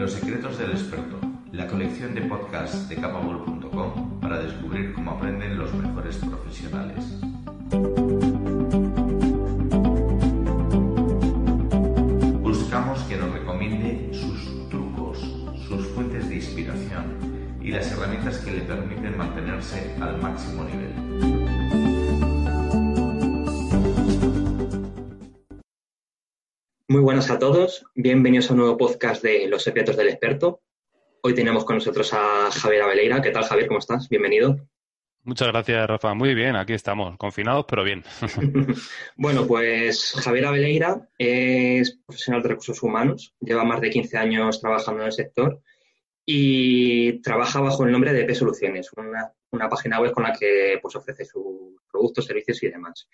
Los secretos del experto, la colección de podcasts de capable.com para descubrir cómo aprenden los mejores profesionales. Buscamos que nos recomiende sus trucos, sus fuentes de inspiración y las herramientas que le permiten mantenerse al máximo nivel. Buenas a todos, bienvenidos a un nuevo podcast de Los secretos del experto. Hoy tenemos con nosotros a Javier Abeleira. ¿Qué tal, Javier? ¿Cómo estás? Bienvenido. Muchas gracias, Rafa. Muy bien, aquí estamos, confinados, pero bien. bueno, pues Javier Abeleira es profesional de recursos humanos, lleva más de 15 años trabajando en el sector y trabaja bajo el nombre de EP Soluciones, una, una página web con la que pues, ofrece sus productos, servicios y demás.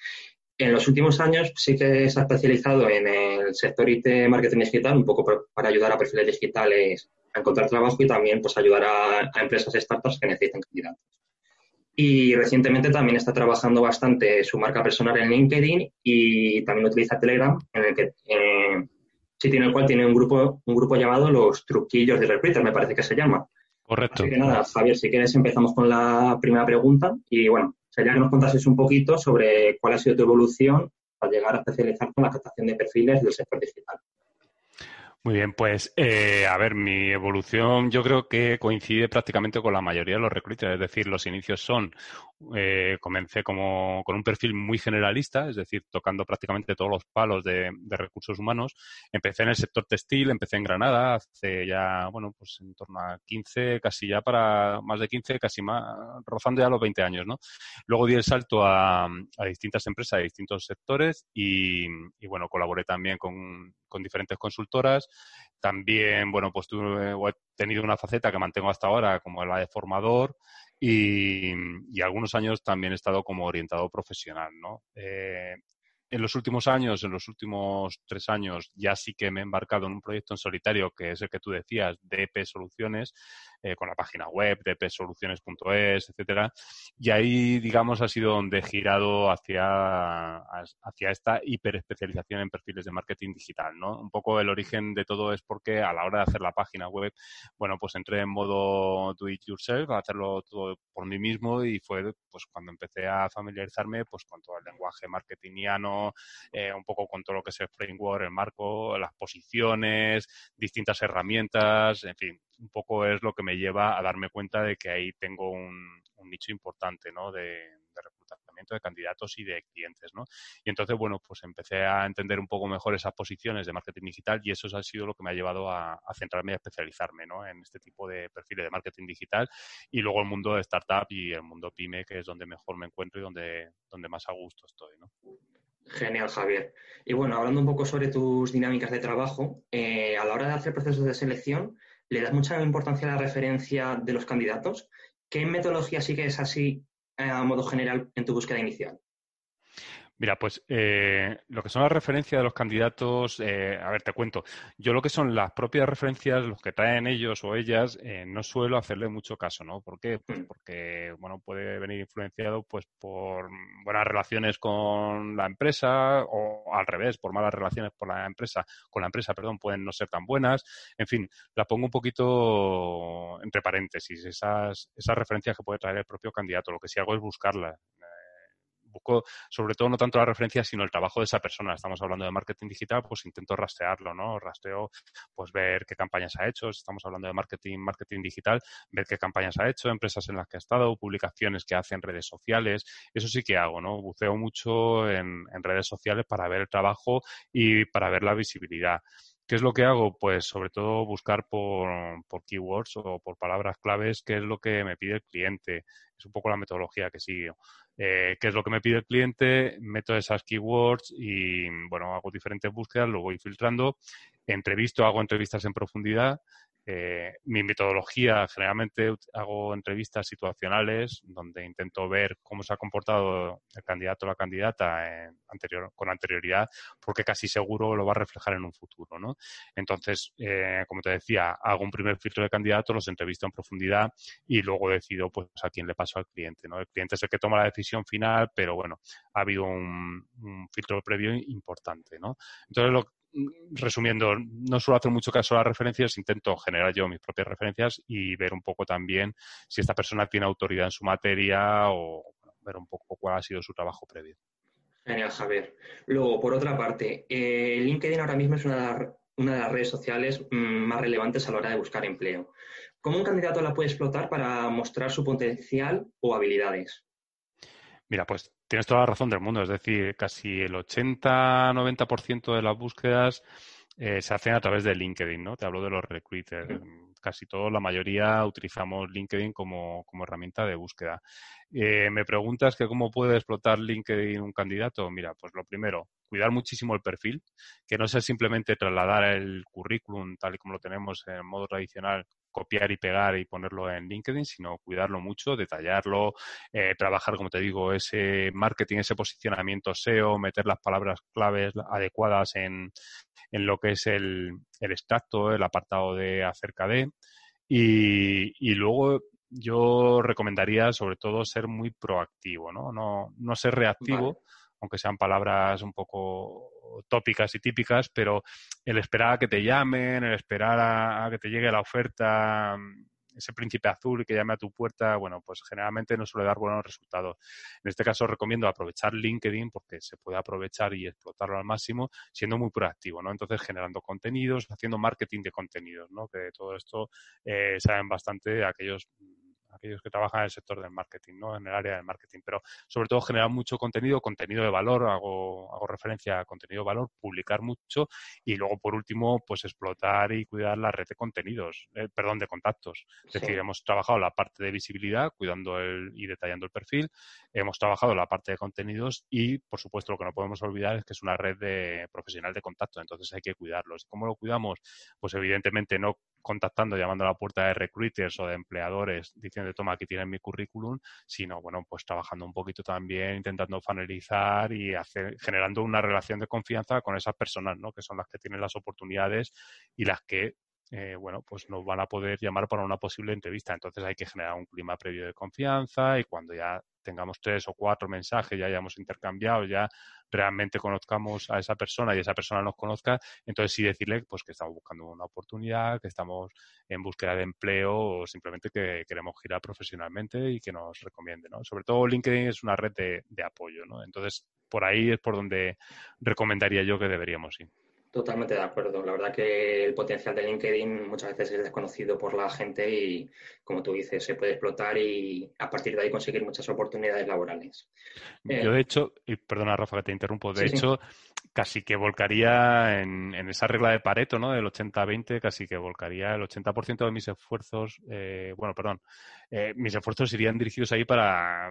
En los últimos años sí que se ha especializado en el sector IT marketing digital, un poco para ayudar a perfiles digitales a encontrar trabajo y también pues ayudar a, a empresas startups que necesitan candidatos. Y recientemente también está trabajando bastante su marca personal en LinkedIn y también utiliza Telegram, en el que eh, sitio en el cual tiene un grupo, un grupo llamado Los Truquillos de Recruiter, me parece que se llama. Correcto. Así que nada, Javier, si quieres empezamos con la primera pregunta y bueno, sería que nos contases un poquito sobre cuál ha sido tu evolución al llegar a especializarte en la captación de perfiles del sector digital. Muy bien, pues eh, a ver, mi evolución yo creo que coincide prácticamente con la mayoría de los recruiters, es decir, los inicios son, eh, comencé como con un perfil muy generalista, es decir, tocando prácticamente todos los palos de, recursos humanos. Empecé en el sector textil, empecé en Granada hace ya, bueno, pues en torno a 15, casi ya para más de 15, casi más, rozando ya los 20 años, ¿no? Luego di el salto a, distintas empresas de distintos sectores y, bueno, colaboré también con con diferentes consultoras. También, bueno, pues tuve, he tenido una faceta que mantengo hasta ahora como la de formador y, algunos años también he estado como orientado profesional, ¿no? Eh, en los últimos años, en los últimos tres años, ya sí que me he embarcado en un proyecto en solitario, que es el que tú decías, DP Soluciones, eh, con la página web, dpsoluciones.es, etcétera. Y ahí, digamos, ha sido donde he girado hacia, hacia esta hiperespecialización en perfiles de marketing digital, ¿no? Un poco el origen de todo es porque a la hora de hacer la página web, bueno, pues entré en modo do it yourself, a hacerlo todo por mí mismo y fue pues cuando empecé a familiarizarme pues con todo el lenguaje marketingiano, eh, un poco con todo lo que es el framework, el marco, las posiciones, distintas herramientas, en fin, un poco es lo que me lleva a darme cuenta de que ahí tengo un, nicho importante ¿no? de, reclutamiento de candidatos y de clientes. ¿no? Y entonces, bueno, pues empecé a entender un poco mejor esas posiciones de marketing digital y eso ha sido lo que me ha llevado a, centrarme y a especializarme ¿no? en este tipo de perfiles de marketing digital y luego el mundo de startup y el mundo pyme, que es donde mejor me encuentro y donde, donde más a gusto estoy. ¿no? Genial, Javier. Y bueno, hablando un poco sobre tus dinámicas de trabajo, eh, a la hora de hacer procesos de selección, ¿Le das mucha importancia a la referencia de los candidatos? ¿Qué metodología sigues así eh, a modo general en tu búsqueda inicial? Mira, pues eh, lo que son las referencias de los candidatos, eh, a ver, te cuento. Yo lo que son las propias referencias, los que traen ellos o ellas, eh, no suelo hacerle mucho caso, ¿no? ¿Por qué? Pues porque, bueno, puede venir influenciado pues por buenas relaciones con la empresa o al revés, por malas relaciones por la empresa, con la empresa, perdón, pueden no ser tan buenas. En fin, la pongo un poquito entre paréntesis, esas, esas referencias que puede traer el propio candidato. Lo que sí hago es buscarlas busco sobre todo no tanto la referencia, sino el trabajo de esa persona. Estamos hablando de marketing digital, pues intento rastrearlo, ¿no? Rastreo, pues ver qué campañas ha hecho. estamos hablando de marketing, marketing digital, ver qué campañas ha hecho, empresas en las que ha estado, publicaciones que hace en redes sociales. Eso sí que hago, ¿no? Buceo mucho en, en redes sociales para ver el trabajo y para ver la visibilidad. ¿Qué es lo que hago? Pues sobre todo buscar por, por, keywords o por palabras claves, qué es lo que me pide el cliente. Es un poco la metodología que sigo. Eh, qué es lo que me pide el cliente, meto esas keywords y, bueno, hago diferentes búsquedas, lo voy filtrando, entrevisto, hago entrevistas en profundidad eh, mi metodología, generalmente hago entrevistas situacionales donde intento ver cómo se ha comportado el candidato o la candidata anterior, con anterioridad, porque casi seguro lo va a reflejar en un futuro. ¿no? Entonces, eh, como te decía, hago un primer filtro de candidatos, los entrevisto en profundidad y luego decido pues, a quién le paso al cliente. ¿no? El cliente es el que toma la decisión final, pero bueno, ha habido un, un filtro previo importante. ¿no? Entonces, lo, resumiendo, no suelo hacer mucho caso a las referencias, intento generar yo mis propias referencias y ver un poco también si esta persona tiene autoridad en su materia o ver un poco cuál ha sido su trabajo previo. Genial, Javier. Luego, por otra parte, eh, LinkedIn ahora mismo es una, una de las redes sociales mm, más relevantes a la hora de buscar empleo. ¿Cómo un candidato la puede explotar para mostrar su potencial o habilidades? Mira, pues tienes toda la razón del mundo. Es decir, casi el 80-90% de las búsquedas eh, se hacen a través de LinkedIn, ¿no? Te hablo de los recruiters. Casi todos, la mayoría, utilizamos LinkedIn como, herramienta de búsqueda. Eh, me preguntas que cómo puede explotar LinkedIn un candidato. Mira, pues lo primero, cuidar muchísimo el perfil, que no sea simplemente trasladar el currículum tal y como lo tenemos en modo tradicional copiar y pegar y ponerlo en LinkedIn, sino cuidarlo mucho, detallarlo, eh, trabajar, como te digo, ese marketing, ese posicionamiento SEO, meter las palabras claves adecuadas en, en lo que es el, el extracto, el apartado de acerca de. Y, y luego yo recomendaría sobre todo ser muy proactivo, ¿no? No, no ser reactivo, aunque sean palabras un poco tópicas y típicas, pero el esperar a que te llamen, el esperar a, que te llegue la oferta, ese príncipe azul que llame a tu puerta, bueno, pues generalmente no suele dar buenos resultados. En este caso recomiendo aprovechar LinkedIn porque se puede aprovechar y explotarlo al máximo siendo muy proactivo, ¿no? Entonces generando contenidos, haciendo marketing de contenidos, ¿no? Que todo esto eh, saben bastante aquellos aquellos que trabajan en el sector del marketing, ¿no? En el área del marketing, pero sobre todo generar mucho contenido, contenido de valor, hago, hago referencia a contenido de valor, publicar mucho y luego por último, pues explotar y cuidar la red de contenidos, eh, perdón, de contactos. Es decir, hemos trabajado la parte de visibilidad, cuidando el, y detallando el perfil, hemos trabajado la parte de contenidos y, por supuesto, lo que no podemos olvidar es que es una red de profesional de contacto, entonces hay que cuidarlos. ¿Cómo lo cuidamos? Pues evidentemente no contactando, llamando a la puerta de recruiters o de empleadores diciendo, toma, aquí tienes mi currículum, sino, bueno, pues trabajando un poquito también, intentando finalizar y hacer, generando una relación de confianza con esas personas, ¿no? Que son las que tienen las oportunidades y las que eh, bueno, pues nos van a poder llamar para una posible entrevista. Entonces hay que generar un clima previo de confianza y cuando ya tengamos tres o cuatro mensajes, ya hayamos intercambiado, ya realmente conozcamos a esa persona y esa persona nos conozca, entonces sí decirle pues que estamos buscando una oportunidad, que estamos en búsqueda de empleo o simplemente que queremos girar profesionalmente y que nos recomiende, ¿no? Sobre todo LinkedIn es una red de, de apoyo, ¿no? Entonces, por ahí es por donde recomendaría yo que deberíamos ir. Totalmente de acuerdo. La verdad que el potencial de LinkedIn muchas veces es desconocido por la gente y, como tú dices, se puede explotar y a partir de ahí conseguir muchas oportunidades laborales. Yo, de hecho, y perdona, Rafa, que te interrumpo, de hecho, casi que volcaría en, esa regla de Pareto, ¿no? Del 80-20, casi que volcaría el 80% de mis esfuerzos, eh, bueno, perdón, eh, mis esfuerzos irían dirigidos ahí para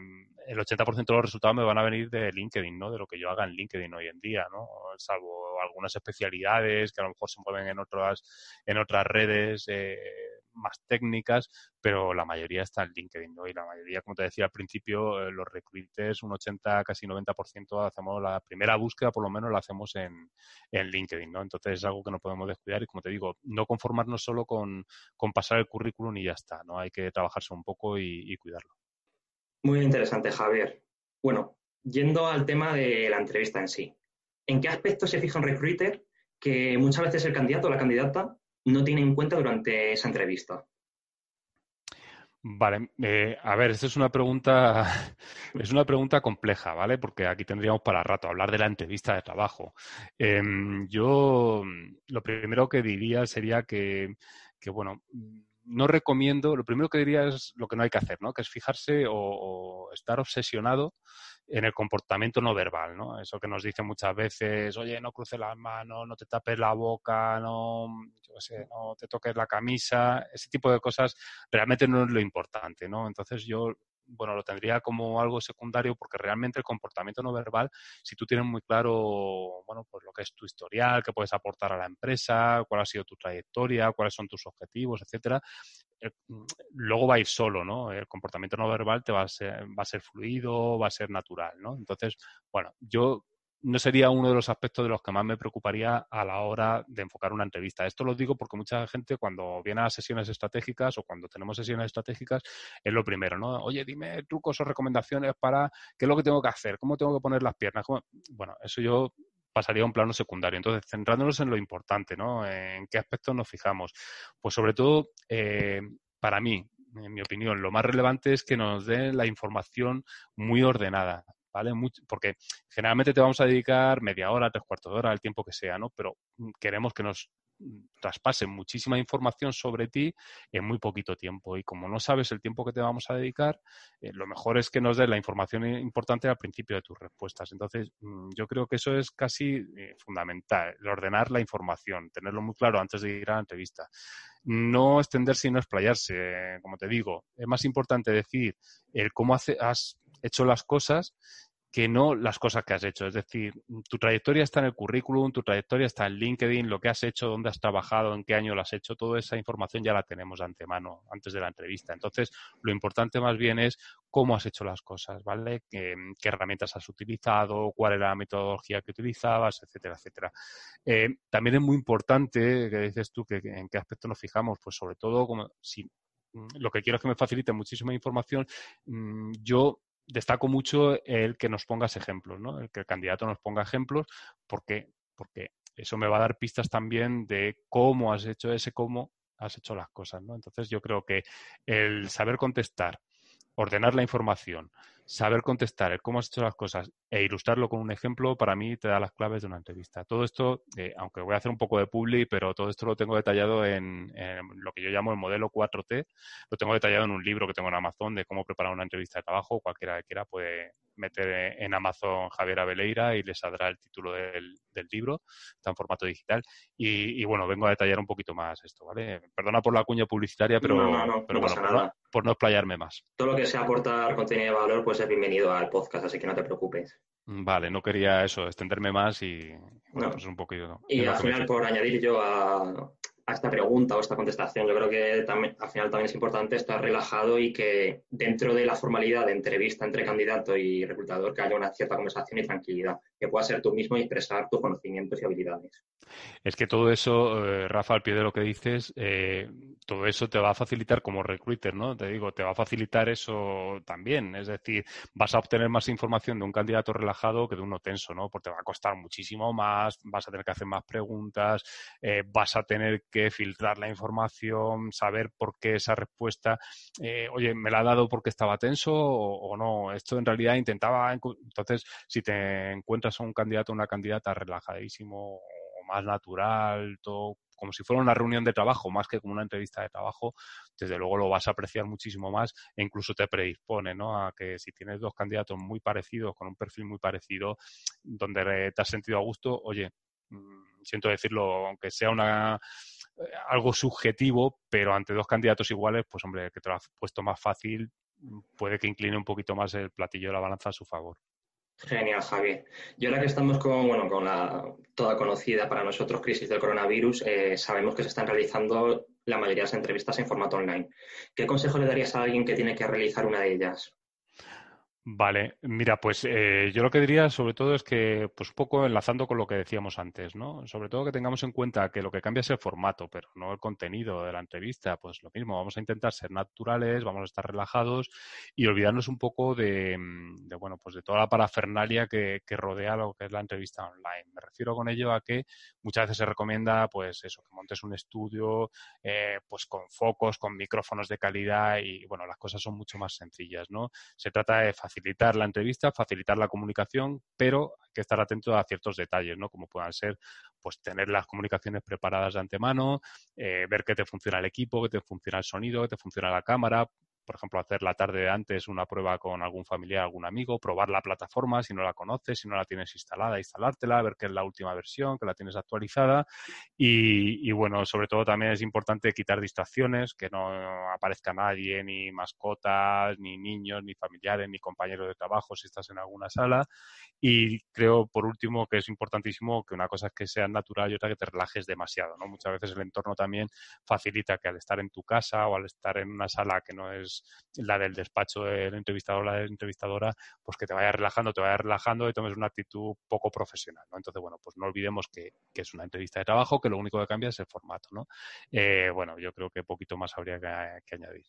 el 80% de los resultados me van a venir de LinkedIn, ¿no? De lo que yo haga en LinkedIn hoy en día, ¿no? Salvo algunas especialidades que a lo mejor se mueven en otras, en otras redes eh, más técnicas, pero la mayoría está en LinkedIn, ¿no? Y la mayoría, como te decía al principio, eh, los recruiters, un 80, casi 90% hacemos la primera búsqueda, por lo menos la hacemos en, en LinkedIn, ¿no? Entonces es algo que no podemos descuidar y, como te digo, no conformarnos solo con, con pasar el currículum y ya está, ¿no? Hay que trabajarse un poco y cuidarlo. Muy interesante, Javier. Bueno, yendo al tema de la entrevista en sí. ¿En qué aspectos se fija un recruiter que muchas veces el candidato o la candidata no tiene en cuenta durante esa entrevista? Vale, eh, a ver, esta es una pregunta, es una pregunta compleja, ¿vale? Porque aquí tendríamos para rato hablar de la entrevista de trabajo. Em, yo lo primero que diría sería que, que bueno, no recomiendo, lo primero que diría es lo que no hay que hacer, ¿no? Que es fijarse o, estar obsesionado en el comportamiento no verbal, ¿no? Eso que nos dicen muchas veces, oye, no cruces las manos, no te tapes la boca, no, yo sé, no te toques la camisa, ese tipo de cosas realmente no es lo importante, ¿no? Entonces yo bueno, lo tendría como algo secundario porque realmente el comportamiento no verbal, si tú tienes muy claro, bueno, pues lo que es tu historial, qué puedes aportar a la empresa, cuál ha sido tu trayectoria, cuáles son tus objetivos, etcétera, eh, luego va a ir solo, ¿no? El comportamiento no verbal te va a ser, va a ser fluido, va a ser natural, ¿no? Entonces, bueno, yo no sería uno de los aspectos de los que más me preocuparía a la hora de enfocar una entrevista. Esto lo digo porque mucha gente cuando viene a sesiones estratégicas o cuando tenemos sesiones estratégicas es lo primero, ¿no? Oye, dime trucos o recomendaciones para qué es lo que tengo que hacer, cómo tengo que poner las piernas. Bueno, eso yo pasaría a un plano secundario. Entonces, centrándonos en lo importante, ¿no? En qué aspectos nos fijamos. Pues sobre todo, eh, para mí, en mi opinión, lo más relevante es que nos den la información muy ordenada. Porque generalmente te vamos a dedicar media hora, tres cuartos de hora, el tiempo que sea, ¿no? Pero mm, queremos que nos traspasen muchísima información sobre ti en muy poquito tiempo. Y como no sabes el tiempo que te vamos a dedicar, eh, lo mejor es que nos des la información importante al principio de tus respuestas. Entonces, mm, yo creo que eso es casi eh, fundamental, el ordenar la información, tenerlo muy claro antes de ir a la entrevista. No extenderse y no explayarse, como te digo. Es más importante decir cómo hace, has hecho las cosas que no las cosas que has hecho. Es decir, tu trayectoria está en el currículum, tu trayectoria está en LinkedIn, lo que has hecho, dónde has trabajado, en qué año lo has hecho, toda esa información ya la tenemos de antemano, antes de la entrevista. Entonces, lo importante más bien es cómo has hecho las cosas, ¿vale? ¿Qué, herramientas has utilizado, cuál era la metodología que utilizabas, etcétera, etcétera. Eh, también es muy importante, que dices tú, que, en qué aspecto nos fijamos, pues sobre todo como si mm, lo que quiero es que me facilite muchísima información. Mm, yo destaco mucho el que nos pongas ejemplos, ¿no? El que el candidato nos ponga ejemplos, porque, porque eso me va a dar pistas también de cómo has hecho ese, cómo has hecho las cosas, ¿no? Entonces yo creo que el saber contestar, ordenar la información, saber contestar cómo has hecho las cosas e ilustrarlo con un ejemplo, para mí te da las claves de una entrevista. Todo esto, eh, aunque voy a hacer un poco de publi, pero todo esto lo tengo detallado en, lo que yo llamo el modelo 4T. Lo tengo detallado en un libro que tengo en Amazon de cómo preparar una entrevista de trabajo. Cualquiera que quiera puede meter en Amazon Javier Abeleira y le saldrá el título del, libro. Está en formato digital. Y, bueno, vengo a detallar un poquito más esto, ¿vale? Perdona por la cuña publicitaria, pero, pero bueno, por no, por no, explayarme más. Todo lo que sea aportar contenido de valor, pues es bienvenido al podcast, así que no te preocupes. Vale, no quería eso, extenderme más y bueno, pues un poquito. Y al final, por añadir yo a, a esta pregunta o esta contestación. Yo creo que también, al final también es importante estar relajado y que dentro de la formalidad de entrevista entre candidato y reclutador que haya una cierta conversación y tranquilidad, que puedas ser tú mismo y expresar tus conocimientos y habilidades. Es que todo eso, eh, Rafa, al pie de lo que dices, eh, todo eso te va a facilitar como recruiter, ¿no? Te digo, te va a facilitar eso también. Es decir, vas a obtener más información de un candidato relajado que de uno tenso, ¿no? Porque te va a costar muchísimo más, vas a tener que hacer más preguntas, eh, vas a tener que filtrar la información, saber por qué esa respuesta, oye, ¿me la ha dado porque estaba tenso o, no? Esto en realidad intentaba, entonces, si te encuentras a un candidato o una candidata relajadísimo o más natural, todo como si fuera una reunión de trabajo más que como una entrevista de trabajo, desde luego lo vas a apreciar muchísimo más e incluso te predispone ¿no? a que si tienes dos candidatos muy parecidos, con un perfil muy parecido, donde te has sentido a gusto, oye, mm, siento decirlo, aunque sea una eh, algo subjetivo, pero ante dos candidatos iguales, pues hombre, que te lo has puesto más fácil, puede que incline un poquito más el platillo de la balanza a su favor. Genial, Javier. Y ahora que estamos con, bueno, con la toda conocida para nosotros crisis del coronavirus, eh, sabemos que se están realizando la mayoría de las entrevistas en formato online. ¿Qué consejo le darías a alguien que tiene que realizar una de ellas? Vale, mira, pues eh, yo lo que diría sobre todo es que, pues un poco enlazando con lo que decíamos antes, ¿no? Sobre todo que tengamos en cuenta que lo que cambia es el formato, pero no el contenido de la entrevista. Pues lo mismo, vamos a intentar ser naturales, vamos a estar relajados y olvidarnos un poco de, mm, bueno, pues de toda la parafernalia que, rodea lo que es la entrevista online. Me refiero con ello a que muchas veces se recomienda, pues eso, que montes un estudio, eh, pues con focos, con micrófonos de calidad y, bueno, las cosas son mucho más sencillas, ¿no? Se trata de facilitar la entrevista, facilitar la comunicación, pero hay que estar atento a ciertos detalles, ¿no? Como puedan ser, pues tener las comunicaciones preparadas de antemano, eh, ver que te funciona el equipo, que te funciona el sonido, que te funciona la cámara, por ejemplo, hacer la tarde de antes una prueba con algún familiar, algún amigo, probar la plataforma si no la conoces, si no la tienes instalada, instalártela, ver que es la última versión, que la tienes actualizada. Y, bueno, sobre todo también es importante quitar distracciones, que no aparezca nadie, ni mascotas, ni niños, ni familiares, ni compañeros de trabajo si estás en alguna sala. Y creo, por último, que es importantísimo que una cosa es que sea natural y otra que te relajes demasiado. ¿no? Muchas veces el entorno también facilita que al estar en tu casa o al estar en una sala que no es la del despacho del entrevistador o la de la entrevistadora, pues que te vaya relajando, te vaya relajando y tomes una actitud poco profesional, ¿no? Entonces, bueno, pues no olvidemos que, es una entrevista de trabajo, que lo único que cambia es el formato, ¿no? Eh, bueno, yo creo que poquito más habría que, añadir.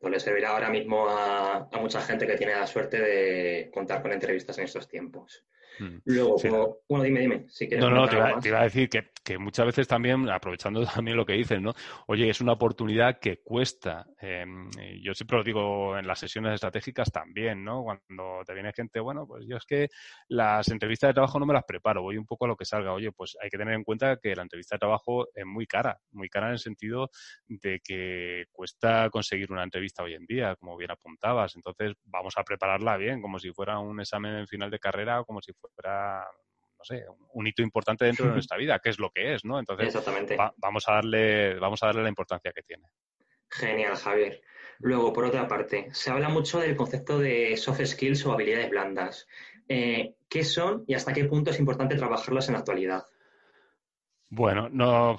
Pues le servirá ahora mismo a, mucha gente que tiene la suerte de contar con entrevistas en estos tiempos. Mm. Luego, bueno, dime, dime, si quieres. No, no, te iba, a decir que, que, muchas veces también, aprovechando también lo que dices, ¿no? Oye, es una oportunidad que cuesta. Em, yo siempre lo digo en las sesiones estratégicas también, ¿no? Cuando te viene gente, bueno, pues yo es que las entrevistas de trabajo no me las preparo, voy un poco a lo que salga. Oye, pues hay que tener en cuenta que la entrevista de trabajo es muy cara, muy cara en el sentido de que cuesta conseguir una entrevista hoy en día, como bien apuntabas. Entonces, vamos a prepararla bien, como si fuera un examen final de carrera o como si fuera no sé, un hito importante dentro de nuestra vida, que es lo que es, ¿no? Entonces, vamos a darle, vamos a darle la importancia que tiene. Genial, Javier. Luego, por otra parte, se habla mucho del concepto de soft skills o habilidades blandas. Eh, ¿Qué son y hasta qué punto es importante trabajarlas en la actualidad? Bueno, no,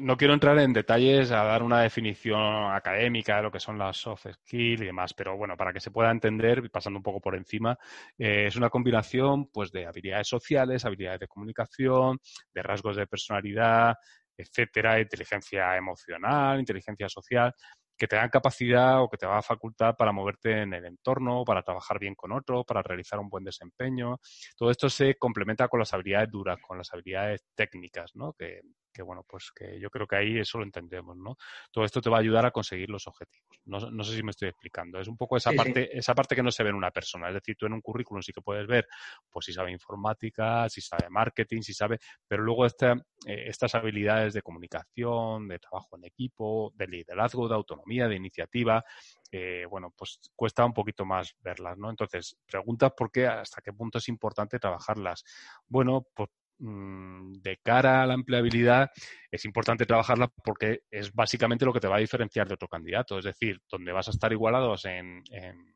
no, quiero entrar en detalles a dar una definición académica de lo que son las soft skills y demás, pero bueno, para que se pueda entender, pasando un poco por encima, eh, es una combinación pues de habilidades sociales, habilidades de comunicación, de rasgos de personalidad, etcétera, inteligencia emocional, inteligencia social, que te dan capacidad o que te va a facultar para moverte en el entorno, para trabajar bien con otro, para realizar un buen desempeño. Todo esto se complementa con las habilidades duras, con las habilidades técnicas, ¿no? Que, que bueno, pues que yo creo que ahí eso lo entendemos, ¿no? Todo esto te va a ayudar a conseguir los objetivos. No, no sé si me estoy explicando. Es un poco esa parte, esa parte que no se ve en una persona. Es decir, tú en un currículum sí que puedes ver, pues si sabe informática, si sabe marketing, si sabe, pero luego esta, eh, estas habilidades de comunicación, de trabajo en equipo, de liderazgo, de autonomía, de iniciativa, eh, bueno, pues cuesta un poquito más verlas, ¿no? Entonces, preguntas por qué, hasta qué punto es importante trabajarlas. Bueno, pues Mm, de cara a la empleabilidad es importante trabajarla porque es básicamente lo que te va a diferenciar de otro candidato. Es decir, donde vas a estar igualados en en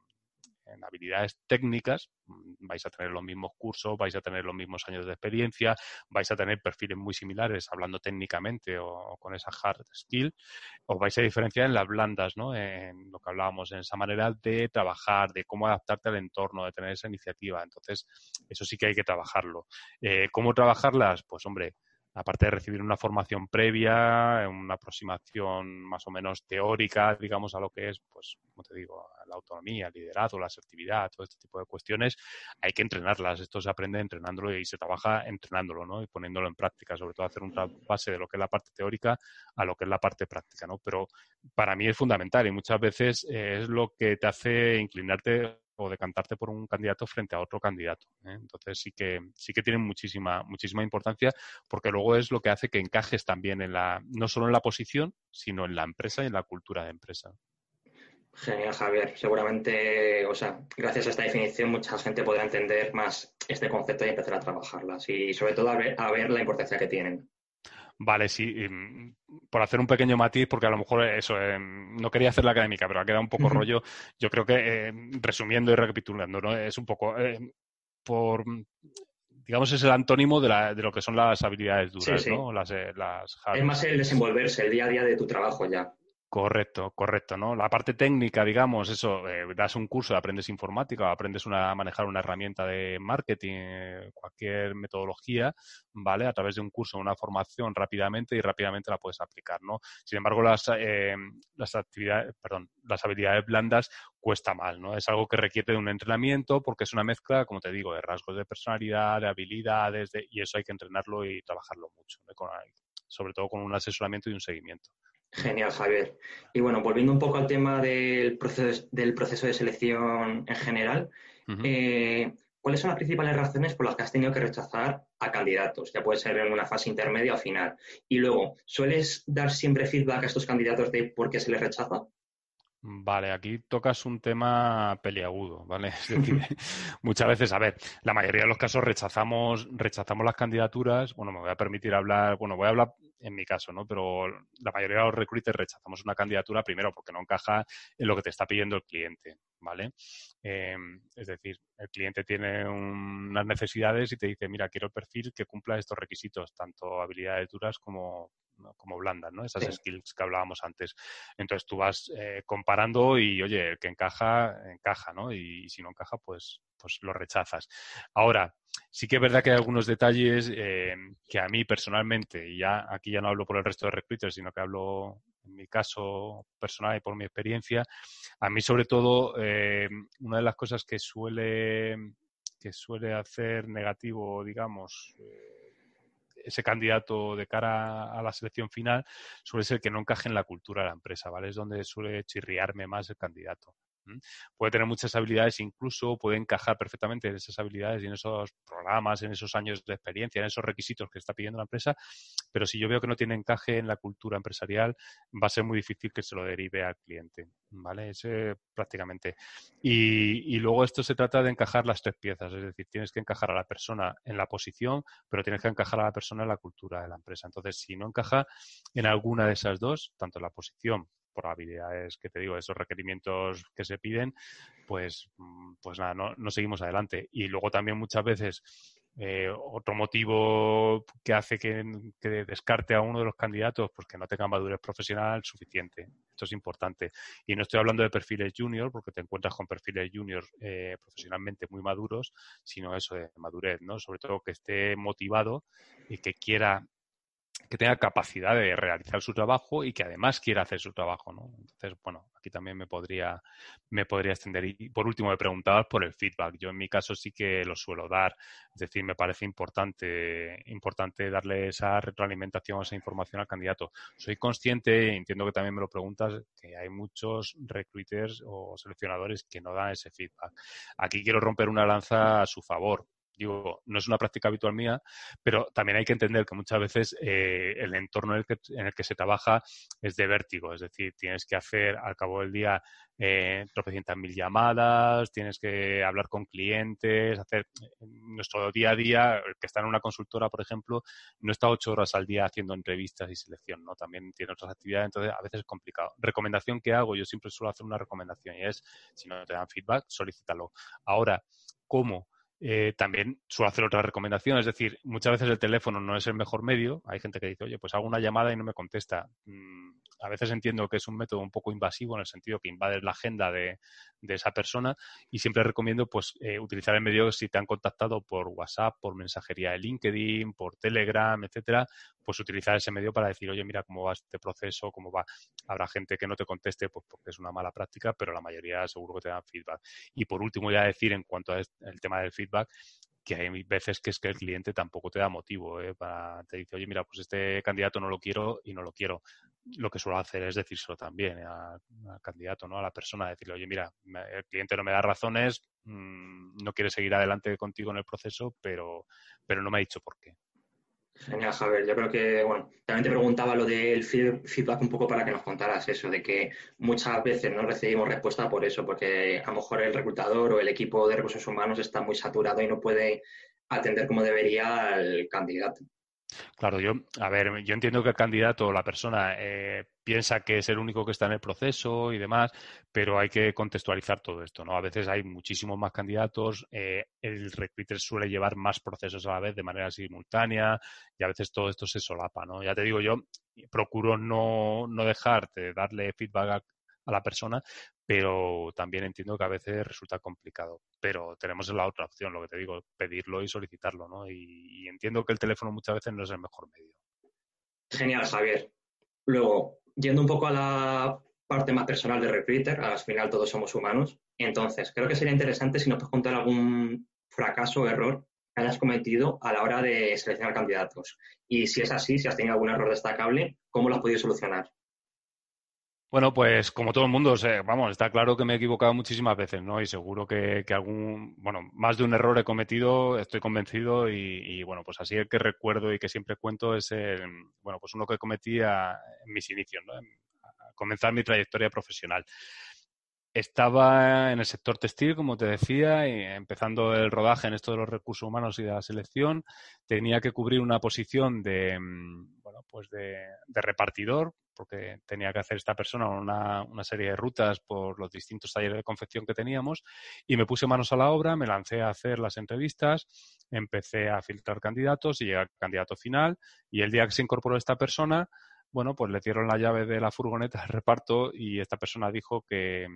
habilidades técnicas, vais a tener los mismos cursos, vais a tener los mismos años de experiencia, vais a tener perfiles muy similares hablando técnicamente o, con esa hard skill, os vais a diferenciar en las blandas, ¿no? En lo que hablábamos, en esa manera de trabajar, de cómo adaptarte al entorno, de tener esa iniciativa. Entonces, eso sí que hay que trabajarlo. Eh, ¿Cómo trabajarlas? Pues, hombre, aparte de recibir una formación previa, una aproximación más o menos teórica, digamos, a lo que es, pues, como te digo, la autonomía, el liderazgo, la asertividad, todo este tipo de cuestiones, hay que entrenarlas. Esto se aprende entrenándolo y se trabaja entrenándolo, ¿no? Y poniéndolo en práctica, sobre todo hacer un base de lo que es la parte teórica a lo que es la parte práctica, ¿no? Pero para mí es fundamental y muchas veces eh, es lo que te hace inclinarte o decantarte por un candidato frente a otro candidato. ¿eh? Entonces sí que sí que tienen muchísima muchísima importancia porque luego es lo que hace que encajes también en la no solo en la posición sino en la empresa y en la cultura de empresa. Genial, Javier. Seguramente, o sea, gracias a esta definición mucha gente podrá entender más este concepto y empezar a trabajarlas y sobre todo a ver, a ver la importancia que tienen. Vale, sí, mm, por hacer un pequeño matiz, porque a lo mejor eso, eh, no quería hacer la académica, pero ha quedado un poco rollo. Yo creo que, eh, resumiendo y recapitulando, ¿no? Es un poco eh, por digamos, es el antónimo de, la, de, lo que son las habilidades duras, ¿no? Las, las es más el desenvolverse, el día a día de tu trabajo ya. Correcto, correcto, ¿no? La parte técnica, digamos, eso, eh, das un curso, aprendes informática, aprendes una, a manejar una herramienta de marketing, eh, cualquier metodología, ¿vale? A través de un curso, una formación rápidamente y rápidamente la puedes aplicar, ¿no? Sin embargo, las, eh, las actividades, perdón, las habilidades blandas cuesta mal, ¿no? Es algo que requiere de un entrenamiento porque es una mezcla, como te digo, de rasgos de personalidad, de habilidades, y eso hay que entrenarlo y trabajarlo mucho, sobre todo con un asesoramiento y un seguimiento. Genial, Javier. Y bueno, volviendo un poco al tema del proceso, del proceso de selección en general, eh, ¿cuáles son las principales razones por las que has tenido que rechazar a candidatos? Ya puede ser en una fase intermedia o final. Y luego, ¿sueles dar siempre feedback a estos candidatos de por qué se les rechaza? Vale, aquí tocas un tema peliagudo, ¿vale? Es decir, muchas veces, a ver, la mayoría de los casos rechazamos, rechazamos las candidaturas. Bueno, me voy a permitir hablar, bueno, voy a hablar en mi caso, ¿no? Pero la mayoría de los recruiters rechazamos una candidatura primero porque no encaja en lo que te está pidiendo el cliente, ¿vale? Em, es decir, el cliente tiene unas necesidades y te dice, mira, quiero el perfil que cumpla estos requisitos, tanto habilidades duras como, como blandas, ¿no? Esas skills que hablábamos antes. Entonces tú vas eh, comparando y, oye, el que encaja, encaja, ¿no? Y, si no encaja, pues, pues lo rechazas. Ahora, sí que es verdad que hay algunos detalles eh, que a mí personalmente, y ya aquí ya no hablo por el resto de recruiters, sino que hablo en mi caso personal y por mi experiencia, a mí sobre todo eh, una de las cosas que suele que suele hacer negativo, digamos, eh, ese candidato de cara a la selección final suele ser que no encaje en la cultura de la empresa, ¿vale? Es donde suele chirriarme más el candidato. Puede tener muchas habilidades, incluso puede encajar perfectamente en esas habilidades y en esos programas, en esos años de experiencia, en esos requisitos que está pidiendo la empresa, pero si yo veo que no tiene encaje en la cultura empresarial, va a ser muy difícil que se lo derive al cliente, ¿vale? Ese prácticamente. Y, y luego esto se trata de encajar las tres piezas, es decir, tienes que encajar a la persona en la posición, pero tienes que encajar a la persona en la cultura de la empresa. Entonces, si no encaja en alguna de esas dos, tanto en la posición por habilidades que te digo, esos requerimientos que se piden, pues, mm, pues nada, no, seguimos adelante. Y luego también muchas veces eh, otro motivo que hace que, descarte a uno de los candidatos, pues que no tenga madurez profesional suficiente. Esto es importante. Y no estoy hablando de perfiles junior, porque te encuentras con perfiles junior eh, profesionalmente muy maduros, sino eso de madurez, ¿no? Sobre todo que esté motivado y que quiera que tenga capacidad de realizar su trabajo y que además quiera hacer su trabajo, ¿no? Entonces, bueno, aquí también me podría, me podría extender. Y por último, me preguntabas por el feedback. Yo en mi caso sí que lo suelo dar. Es decir, me parece importante, importante darle esa retroalimentación, esa información al candidato. Soy consciente, entiendo que también me lo preguntas, que hay muchos recruiters o seleccionadores que no dan ese feedback. Aquí quiero romper una lanza a su favor digo, no es una práctica habitual mía, pero también hay que entender que muchas veces eh, el entorno en el, que, se trabaja es de vértigo, es decir, tienes que hacer al cabo del día eh, tropecientas mil llamadas, tienes que hablar con clientes, hacer nuestro día a día, el que está en una consultora, por ejemplo, no está ocho horas al día haciendo entrevistas y selección, ¿no? También tiene otras actividades, entonces a veces es complicado. Recomendación que hago, yo siempre suelo hacer una recomendación y es, si no te dan feedback, solicítalo. Ahora, ¿cómo? Eh, también suelo hacer otra recomendación, es decir, muchas veces el teléfono no es el mejor medio. Hay gente que dice, oye, pues hago una llamada y no me contesta. Mm, a veces entiendo que es un método un poco invasivo en el sentido que invades la agenda de, esa persona y siempre recomiendo pues eh, utilizar el medio si te han contactado por WhatsApp, por mensajería de LinkedIn, por Telegram, etcétera, pues utilizar ese medio para decir, oye, mira cómo va este proceso, cómo va. Habrá gente que no te conteste pues porque es una mala práctica, pero la mayoría seguro que te dan feedback. Y por último, ya decir en cuanto al tema del feedback, que hay veces que es que el cliente tampoco te da motivo, ¿eh? para, te dice, oye, mira, pues este candidato no lo quiero y no lo quiero. Lo que suelo hacer es decírselo también al, candidato, ¿no? A la persona, decirle, oye, mira, el cliente no me da razones, mm, no quiere seguir adelante contigo en el proceso, pero, pero no me ha dicho por qué. Genial, Javier. Yo creo que, bueno, también te preguntaba lo del feedback un poco para que nos contaras eso, de que muchas veces no recibimos respuesta por eso, porque a lo mejor el reclutador o el equipo de recursos humanos está muy saturado y no puede atender como debería al candidato. Claro, yo, a ver, yo entiendo que el candidato la persona eh, piensa que es el único que está en el proceso y demás, pero hay que contextualizar todo esto, ¿no? A veces hay muchísimos más candidatos, eh, el recruiter suele llevar más procesos a la vez de manera simultánea y a veces todo esto se solapa, ¿no? Ya te digo, yo procuro no, no dejar de darle feedback a la persona, pero también entiendo que a veces resulta complicado. Pero tenemos la otra opción, lo que te digo, pedirlo y solicitarlo, ¿no? Y, entiendo que el teléfono muchas veces no es el mejor medio. Genial, Javier. Luego, yendo un poco a la parte más personal de Recruiter, al final todos somos humanos. Entonces, creo que sería interesante si nos puedes contar algún fracaso o error que hayas cometido a la hora de seleccionar candidatos. Y si es así, si has tenido algún error destacable, ¿cómo lo has podido solucionar? Bueno, pues como todo el mundo, vamos, está claro que me he equivocado muchísimas veces, ¿no? Y seguro que, algún, bueno, más de un error he cometido, estoy convencido y, bueno, pues así el que recuerdo y que siempre cuento es el, bueno, pues uno que cometí en mis inicios, ¿no? a comenzar mi trayectoria profesional. Estaba en el sector textil, como te decía, y empezando el rodaje en esto de los recursos humanos y de la selección. Tenía que cubrir una posición de, bueno, pues de repartidor porque tenía que hacer esta persona una, una, serie de rutas por los distintos talleres de confección que teníamos y me puse manos a la obra, me lancé a hacer las entrevistas, empecé a filtrar candidatos y llegué al candidato final y el día que se incorporó esta persona, bueno, pues le dieron la llave de la furgoneta al reparto y esta persona dijo que,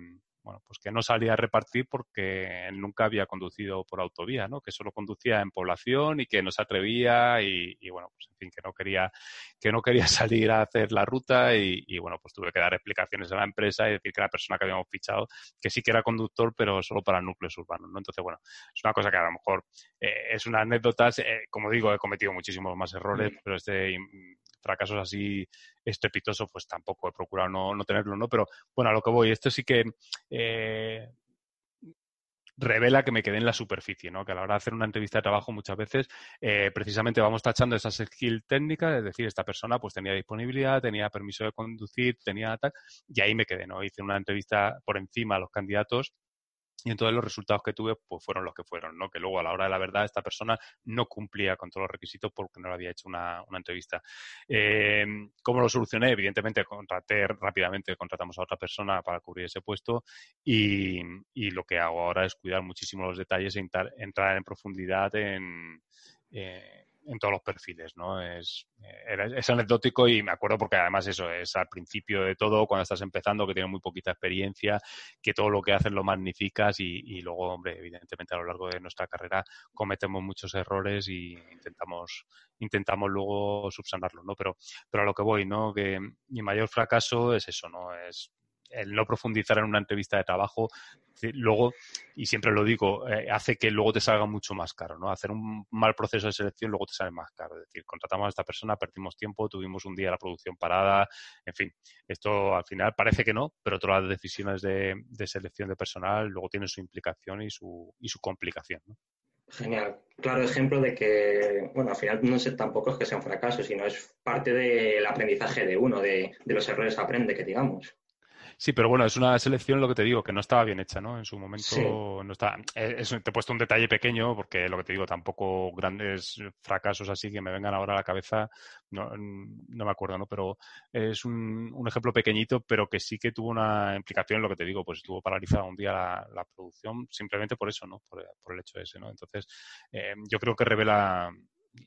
bueno, pues que no salía a repartir porque nunca había conducido por autovía, ¿no? Que solo conducía en población y que no se atrevía y, bueno, pues en fin, que no quería, que no quería salir a hacer la ruta y, bueno, pues tuve que dar explicaciones a la empresa y decir que la persona que habíamos fichado, que sí que era conductor, pero solo para núcleos urbanos, ¿no? Entonces, bueno, es una cosa que a lo mejor eh, es una anécdota, eh, como digo, he cometido muchísimos más errores, pero este fracasos así estrepitosos, pues tampoco he procurado no, no, tenerlo, ¿no? Pero bueno, a lo que voy, esto sí que eh, revela que me quedé en la superficie, ¿no? Que a la hora de hacer una entrevista de trabajo muchas veces eh, precisamente vamos tachando esas skills técnicas, es decir, esta persona pues tenía disponibilidad, tenía permiso de conducir, tenía tal, y ahí me quedé, ¿no? Hice una entrevista por encima a los candidatos y entonces los resultados que tuve pues fueron los que fueron, ¿no? Que luego a la hora de la verdad esta persona no cumplía con todos los requisitos porque no le había hecho una, entrevista. Eh, ¿Cómo lo solucioné? Evidentemente contraté rápidamente, contratamos a otra persona para cubrir ese puesto y, lo que hago ahora es cuidar muchísimo los detalles e entrar en profundidad en, en todos los perfiles, ¿no? Es, anecdótico y me acuerdo porque además eso es al principio de todo, cuando estás empezando, que tienes muy poquita experiencia, que todo lo que haces lo magnificas y, luego, hombre, evidentemente a lo largo de nuestra carrera cometemos muchos errores y intentamos, intentamos luego subsanarlo, ¿no? Pero, pero a lo que voy, ¿no? Que mi mayor fracaso es eso, ¿no? Es el no profundizar en una entrevista de trabajo, luego, y siempre lo digo, eh, hace que luego te salga mucho más caro, ¿no? Hacer un mal proceso de selección luego te sale más caro. Es decir, contratamos a esta persona, perdimos tiempo, tuvimos un día la producción parada, en fin, esto al final parece que no, pero todas las decisiones de, selección de personal luego tienen su implicación y su, y su complicación, Genial. Claro ejemplo de que, bueno, al final no sé tampoco es que sea un fracaso, sino es parte del aprendizaje de uno, de, de los errores aprende, que digamos. Sí, pero bueno, es una selección, lo que te digo, que no estaba bien hecha, ¿no? En su momento no está. Eh, te he puesto un detalle pequeño, porque lo que te digo, tampoco grandes fracasos así que me vengan ahora a la cabeza, no, no me acuerdo, ¿no? Pero es un, un, ejemplo pequeñito, pero que sí que tuvo una implicación, lo que te digo, pues estuvo paralizada un día la, producción, simplemente por eso, ¿no? Por, el hecho ese, ¿no? Entonces, eh, yo creo que revela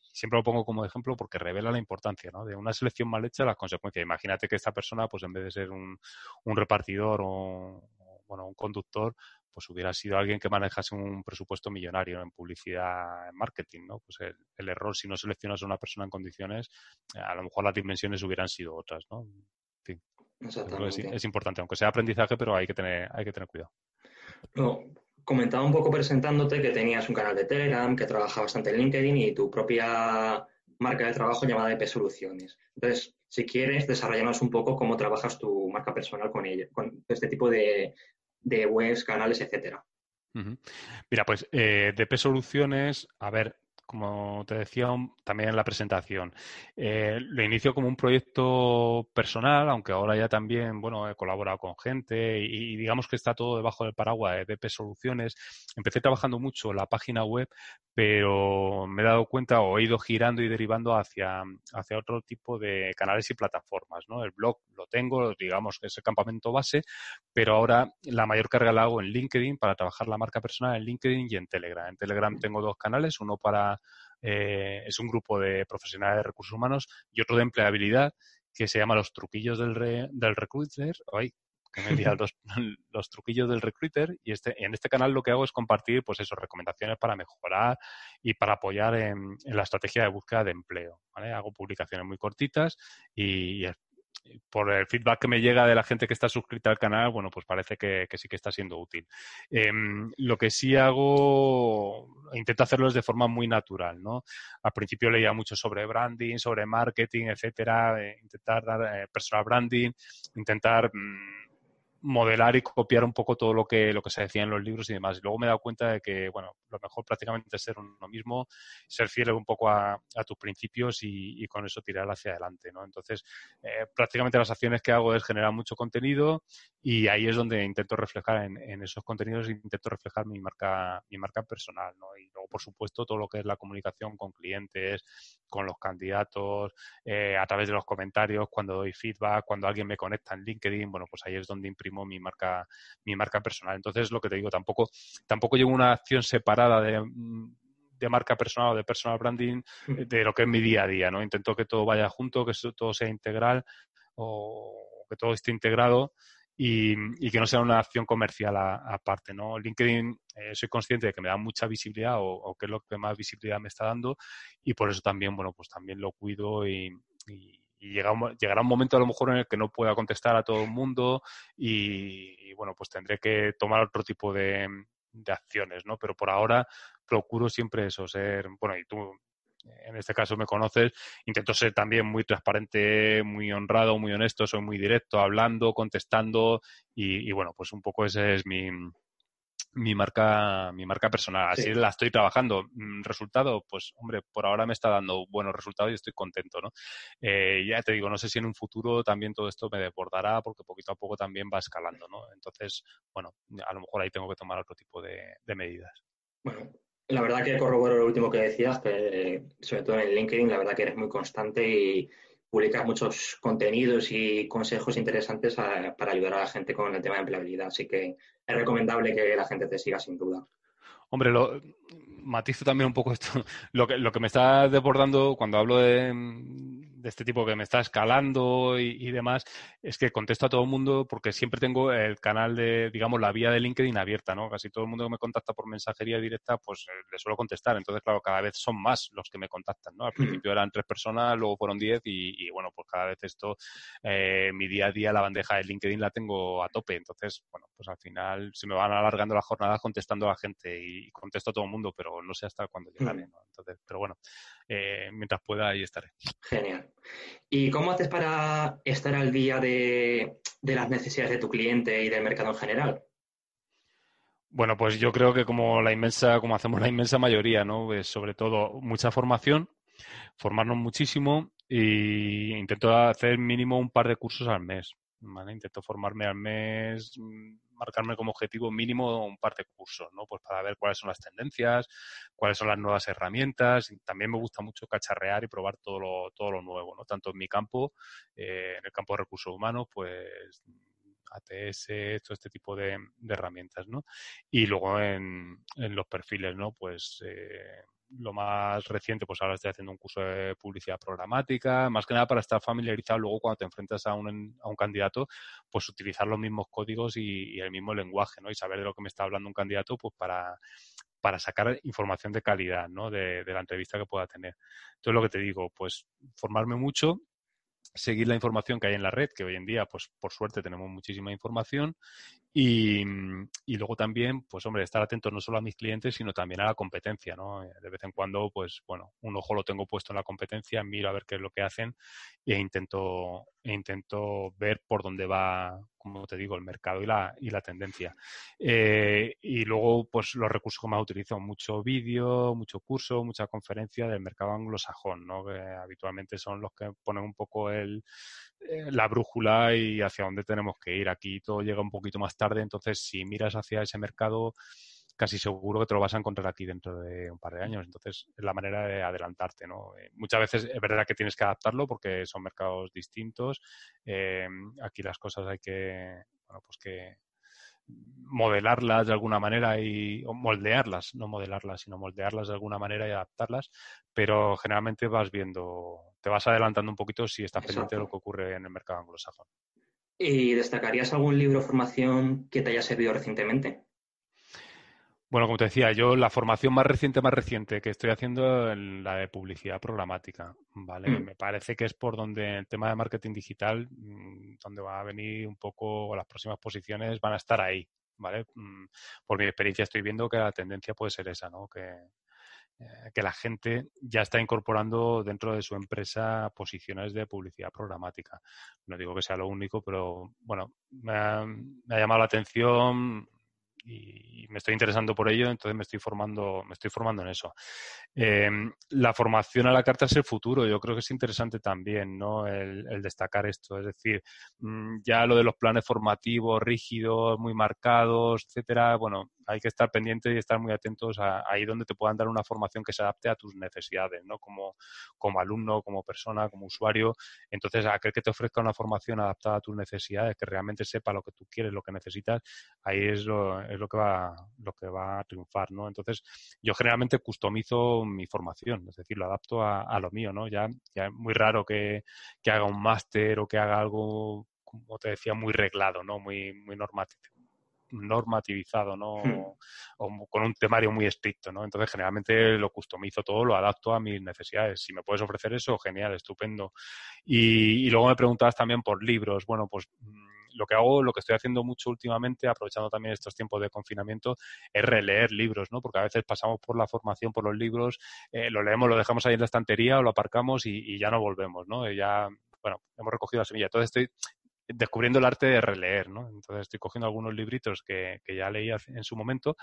siempre lo pongo como ejemplo porque revela la importancia ¿no? de una selección mal hecha, las consecuencias. Imagínate que esta persona, pues en vez de ser un, un repartidor o, bueno, un conductor, pues hubiera sido alguien que manejase un presupuesto millonario en publicidad, en marketing, ¿no? Pues el, error, si no seleccionas a una persona en condiciones, a lo mejor las dimensiones hubieran sido otras, ¿no? En fin. Es, importante, aunque sea aprendizaje, pero hay que tener, hay que tener cuidado. No, comentaba un poco presentándote que tenías un canal de Telegram, que trabaja bastante en LinkedIn y tu propia marca de trabajo llamada EP Soluciones. Entonces, si quieres, desarrollamos un poco cómo trabajas tu marca personal con ella, con este tipo de, webs, canales, etcétera. Mira, pues eh, DP Soluciones, a ver, como te decía también en la presentación. Eh, lo inicio como un proyecto personal, aunque ahora ya también, bueno, he colaborado con gente y, digamos que está todo debajo del paraguas de BP Soluciones. Empecé trabajando mucho la página web, pero me he dado cuenta o he ido girando y derivando hacia, hacia otro tipo de canales y plataformas, ¿no? El blog lo tengo, digamos que es el campamento base, pero ahora la mayor carga la hago en LinkedIn para trabajar la marca personal en LinkedIn y en Telegram. En Telegram tengo dos canales, uno para eh, es un grupo de profesionales de recursos humanos y otro de empleabilidad que se llama Los Truquillos del, del Recruiter. Ay, que me los, los, truquillos del recruiter y este, en este canal lo que hago es compartir pues eso, recomendaciones para mejorar y para apoyar en, la estrategia de búsqueda de empleo. Hago publicaciones muy cortitas y, por el feedback que me llega de la gente que está suscrita al canal, bueno, pues parece que, sí que está siendo útil. Em, lo que sí hago, intento hacerlo de forma muy natural, ¿no? Al principio leía mucho sobre branding, sobre marketing, etcétera, eh, intentar dar eh, personal branding, intentar mm, modelar y copiar un poco todo lo que, lo que se decía en los libros y demás. Y luego me he dado cuenta de que, bueno, lo mejor prácticamente es ser uno mismo, ser fiel un poco a, tus principios y, con eso tirar hacia adelante, ¿no? Entonces, eh, prácticamente las acciones que hago es generar mucho contenido y ahí es donde intento reflejar en, esos contenidos, intento reflejar mi marca, mi marca personal, ¿no? Y luego, por supuesto, todo lo que es la comunicación con clientes, con los candidatos, eh, a través de los comentarios, cuando doy feedback, cuando alguien me conecta en LinkedIn, bueno, pues ahí es donde imprimo mi marca, mi marca personal. Entonces, lo que te digo, tampoco, tampoco llevo una acción separada de, de marca personal o de personal branding de lo que es mi día a día, ¿no? Intento que todo vaya junto, que todo sea integral o que todo esté integrado y, que no sea una acción comercial aparte, ¿no? LinkedIn, eh, soy consciente de que me da mucha visibilidad o, que es lo que más visibilidad me está dando y por eso también, bueno, pues también lo cuido y, llegará un momento a lo mejor en el que no pueda contestar a todo el mundo y, bueno, pues tendré que tomar otro tipo de, de acciones, ¿no? Pero por ahora procuro siempre eso, ser, bueno, y tú en este caso me conoces, intento ser también muy transparente, muy honrado, muy honesto, soy muy directo, hablando, contestando y, bueno, pues un poco ese es mi, mi marca, mi marca personal. Así la estoy trabajando. Mm, resultado, pues hombre, por ahora me está dando buenos resultados y estoy contento, ¿no? Eh, ya te digo, no sé si en un futuro también todo esto me desbordará porque poquito a poco también va escalando, ¿no? Entonces, bueno, a lo mejor ahí tengo que tomar otro tipo de, de medidas. Bueno, la verdad que corroboro lo último que decías, que sobre todo en LinkedIn, la verdad que eres muy constante y publicas muchos contenidos y consejos interesantes para ayudar a la gente con el tema de empleabilidad. Así que es recomendable que la gente te siga sin duda. Hombre, lo, matizo también un poco esto. Lo que, lo que me está desbordando cuando hablo de, de este tipo que me está escalando y, demás, es que contesto a todo el mundo porque siempre tengo el canal de, digamos, la vía de LinkedIn abierta, ¿no? Casi todo el mundo que me contacta por mensajería directa, pues eh, le suelo contestar. Entonces, claro, cada vez son más los que me contactan, ¿no? Al principio eran tres personas, luego fueron diez y, bueno, pues cada vez esto, eh, mi día a día, la bandeja de LinkedIn la tengo a tope. Entonces, bueno, pues al final se me van alargando las jornadas contestando a la gente y, contesto a todo el mundo, pero no sé hasta cuándo llegaré, ¿no? Entonces, pero bueno, eh, mientras pueda ahí estaré. Genial. ¿Y cómo haces para estar al día de, las necesidades de tu cliente y del mercado en general? Bueno, pues yo creo que como la inmensa, como hacemos la inmensa mayoría, ¿no? Pues sobre todo mucha formación, formarnos muchísimo e intento hacer mínimo un par de cursos al mes. Intento formarme al mes, mm, marcarme como objetivo mínimo un par de cursos, ¿no? Pues para ver cuáles son las tendencias, cuáles son las nuevas herramientas. También me gusta mucho cacharrear y probar todo lo, todo lo nuevo, ¿no? Tanto en mi campo, eh, en el campo de recursos humanos, pues ATS, todo este tipo de, herramientas, ¿no? Y luego en, en, los perfiles, ¿no? Pues eh, lo más reciente, pues ahora estoy haciendo un curso de publicidad programática, más que nada para estar familiarizado luego cuando te enfrentas a un, a un candidato, pues utilizar los mismos códigos y, el mismo lenguaje, ¿no? Y saber de lo que me está hablando un candidato, pues para, para sacar información de calidad, ¿no? De, de la entrevista que pueda tener. Entonces, lo que te digo, pues formarme mucho, seguir la información que hay en la red, que hoy en día, pues por suerte tenemos muchísima información y, y, luego también, pues hombre, estar atento no solo a mis clientes, sino también a la competencia, ¿no? De vez en cuando, pues bueno, un ojo lo tengo puesto en la competencia, miro a ver qué es lo que hacen e intento, e intento ver por dónde va, como te digo, el mercado y la, y la tendencia. Eh, y luego, pues los recursos que más utilizo, mucho vídeo, mucho curso, mucha conferencia del mercado anglosajón, ¿no? Que habitualmente son los que ponen un poco el, la brújula y hacia dónde tenemos que ir. Aquí todo llega un poquito más tarde, entonces si miras hacia ese mercado, casi seguro que te lo vas a encontrar aquí dentro de un par de años. Entonces, es la manera de adelantarte, ¿no? Eh, muchas veces es verdad que tienes que adaptarlo porque son mercados distintos. Eh, aquí las cosas hay que, bueno, pues que modelarlas de alguna manera y o moldearlas, no modelarlas, sino moldearlas de alguna manera y adaptarlas, pero generalmente vas viendo, te vas adelantando un poquito si estás pendiente de lo que ocurre en el mercado anglosajón. ¿Y destacarías algún libro o formación que te haya servido recientemente? Bueno, como te decía, yo la formación más reciente, más reciente que estoy haciendo es la de publicidad programática, ¿vale? Mm. Me parece que es por donde el tema de marketing digital, mm, donde va a venir un poco las próximas posiciones, van a estar ahí, ¿vale? Mm, por mi experiencia estoy viendo que la tendencia puede ser esa, ¿no? Que, que la gente ya está incorporando dentro de su empresa posiciones de publicidad programática. No digo que sea lo único, pero bueno, me ha llamado la atención y me estoy interesando por ello, entonces me estoy formando, me estoy formando en eso. Em, la formación a la carta es el futuro, yo creo que es interesante también, ¿no? El, destacar esto, es decir, mm, ya lo de los planes formativos rígidos, muy marcados, etcétera, bueno, hay que estar pendiente y estar muy atentos a, ahí donde te puedan dar una formación que se adapte a tus necesidades, ¿no? Como, como alumno, como persona, como usuario. Entonces, aquel que te ofrezca una formación adaptada a tus necesidades, que realmente sepa lo que tú quieres, lo que necesitas, ahí es lo, es lo que va, lo que va a triunfar, ¿no? Entonces, yo generalmente customizo mi formación, es decir, lo adapto a, lo mío, ¿no? Ya, ya es muy raro que, que haga un máster o que haga algo como te decía, muy reglado, ¿no? Muy, muy normativizado, ¿no? Hmm. O, con un temario muy estricto, ¿no? Entonces, generalmente lo customizo todo, lo adapto a mis necesidades. Si me puedes ofrecer eso, genial, estupendo. Y, y luego me preguntabas también por libros. Bueno, pues mm, lo que hago, lo que estoy haciendo mucho últimamente, aprovechando también estos tiempos de confinamiento, es releer libros, ¿no? Porque a veces pasamos por la formación, por los libros, eh, lo leemos, lo dejamos ahí en la estantería o lo aparcamos y, ya no volvemos, ¿no? ya, bueno, hemos recogido la semilla. Entonces estoy descubriendo el arte de releer, ¿no? Entonces estoy cogiendo algunos libritos que, que ya leí en su momento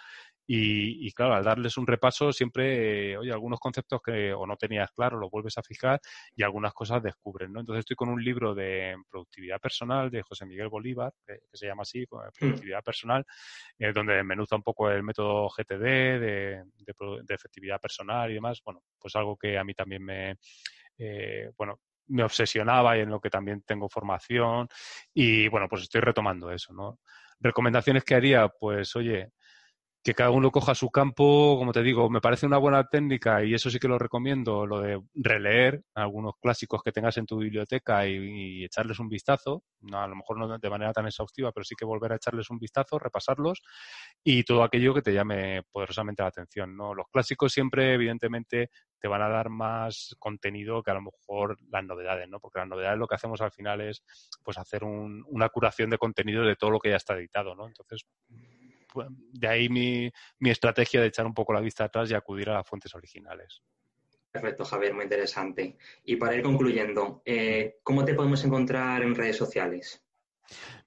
y, claro, al darles un repaso siempre, oye, algunos conceptos que o no tenías claro los vuelves a fijar y algunas cosas descubren, ¿no? Entonces estoy con un libro de productividad personal de José Miguel Bolívar, que, se llama así, pues, mm. productividad personal, eh, donde menuza un poco el método GTD de, de, efectividad personal y demás. Bueno, pues algo que a mí también me, eh, bueno, me obsesionaba y en lo que también tengo formación y bueno, pues estoy retomando eso, ¿no? Recomendaciones que haría, pues oye, que cada uno coja su campo, como te digo, me parece una buena técnica y eso sí que lo recomiendo, lo de releer algunos clásicos que tengas en tu biblioteca y, echarles un vistazo, no, a lo mejor no de manera tan exhaustiva, pero sí que volver a echarles un vistazo, repasarlos y todo aquello que te llame poderosamente la atención, ¿no? Los clásicos siempre, evidentemente, te van a dar más contenido que a lo mejor las novedades, ¿no? Porque las novedades lo que hacemos al final es pues hacer una curación de contenido de todo lo que ya está editado, ¿no? Entonces, de ahí mi, mi estrategia de echar un poco la vista atrás y acudir a las fuentes originales. Perfecto, Javier, muy interesante. Y para ir concluyendo, eh, ¿cómo te podemos encontrar en redes sociales?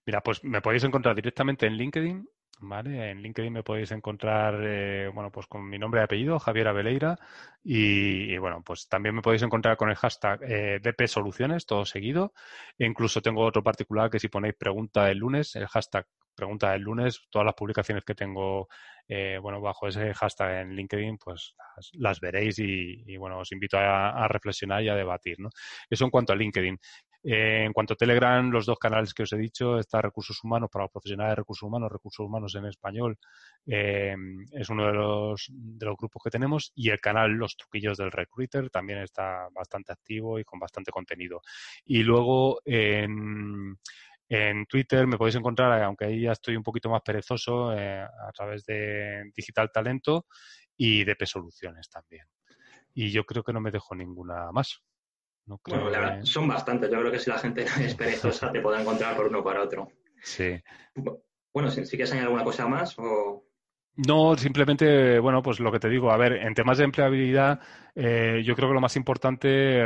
Mira, pues me podéis encontrar directamente en LinkedIn, ¿vale? En LinkedIn me podéis encontrar, eh, bueno, pues con mi nombre y apellido, Javier Abeleira, y, bueno, pues también me podéis encontrar con el hashtag eh, DP Soluciones, todo seguido. E incluso tengo otro particular que si ponéis pregunta el lunes, el hashtag pregunta el lunes, todas las publicaciones que tengo, eh, bueno, bajo ese hashtag en LinkedIn, pues las, veréis y, bueno, os invito a, reflexionar y a debatir, ¿no? Eso en cuanto a LinkedIn. Eh, en cuanto a Telegram, los dos canales que os he dicho, está Recursos Humanos para los profesionales de recursos humanos, Recursos Humanos en español, eh, es uno de los, de los grupos que tenemos, y el canal Los Truquillos del Recruiter también está bastante activo y con bastante contenido. Y luego en en Twitter me podéis encontrar, aunque ahí ya estoy un poquito más perezoso, eh, a través de Digital Talento y de P Soluciones también. Y yo creo que no me dejo ninguna más. bueno, la verdad, son bastantes. Yo creo que si la gente es perezosa te puede encontrar por uno por otro. Sí. Bueno, si, si quieres añadir alguna cosa más o... No, simplemente, bueno, pues lo que te digo, a ver, en temas de empleabilidad, eh, yo creo que lo más importante,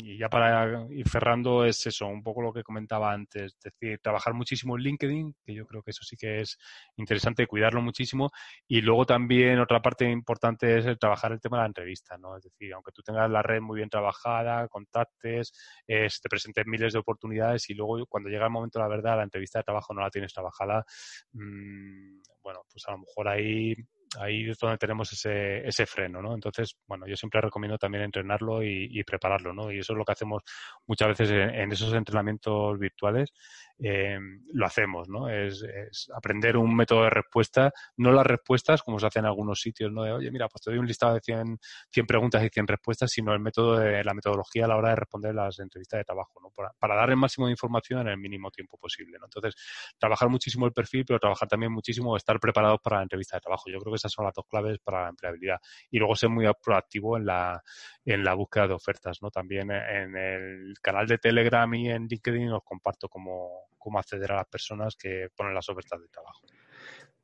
y ya para ir cerrando, es eso, un poco lo que comentaba antes, es decir, trabajar muchísimo en LinkedIn, que yo creo que eso sí que es interesante, cuidarlo muchísimo, y luego también otra parte importante es el trabajar el tema de la entrevista, ¿no? Es decir, aunque tú tengas la red muy bien trabajada, contactes, eh, te presenten miles de oportunidades y luego cuando llega el momento la verdad, la entrevista de trabajo no la tienes trabajada, mmm, bueno, pues a lo mejor ahí ahí es donde tenemos ese, ese freno, ¿no? Entonces, bueno, yo siempre recomiendo también entrenarlo y, prepararlo, ¿no? Y eso es lo que hacemos muchas veces en, esos entrenamientos virtuales, eh, lo hacemos, ¿no? Es, aprender un método de respuesta, no las respuestas como se hace en algunos sitios, ¿no? Oye, mira, pues te doy un listado de 100, 100 preguntas y 100 respuestas, sino el método de la metodología a la hora de responder las entrevistas de trabajo, ¿no? Para, dar el máximo de información en el mínimo tiempo posible. Entonces, trabajar muchísimo el perfil, pero trabajar también muchísimo estar preparados para la entrevista de trabajo. Yo creo que esas son las dos claves para la empleabilidad. Y luego ser muy proactivo en la, en la búsqueda de ofertas, ¿no? También en el canal de Telegram y en LinkedIn os comparto cómo, cómo acceder a las personas que ponen las ofertas de trabajo.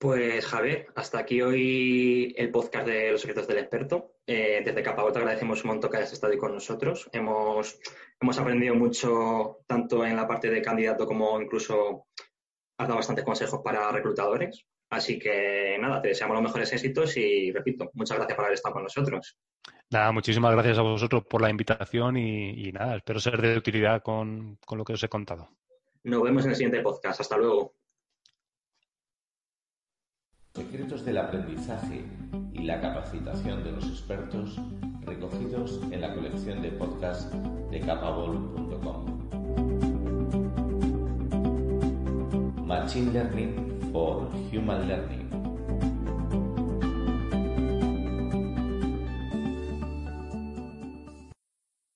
Pues Javier, hasta aquí hoy el podcast de los secretos del experto. Eh, desde Capagol te agradecemos un montón que hayas estado con nosotros. Hemos, hemos aprendido mucho tanto en la parte de candidato como incluso has dado bastantes consejos para reclutadores. Así que nada, te deseamos los mejores éxitos y repito, muchas gracias por haber estado con nosotros. Nada, muchísimas gracias a vosotros por la invitación y, nada, espero ser de utilidad con, con lo que os he contado. Nos vemos en el siguiente podcast. Hasta luego. Secretos del aprendizaje y la capacitación de los expertos recogidos en la colección de podcast de capabol.com. Machine Learning for human learning.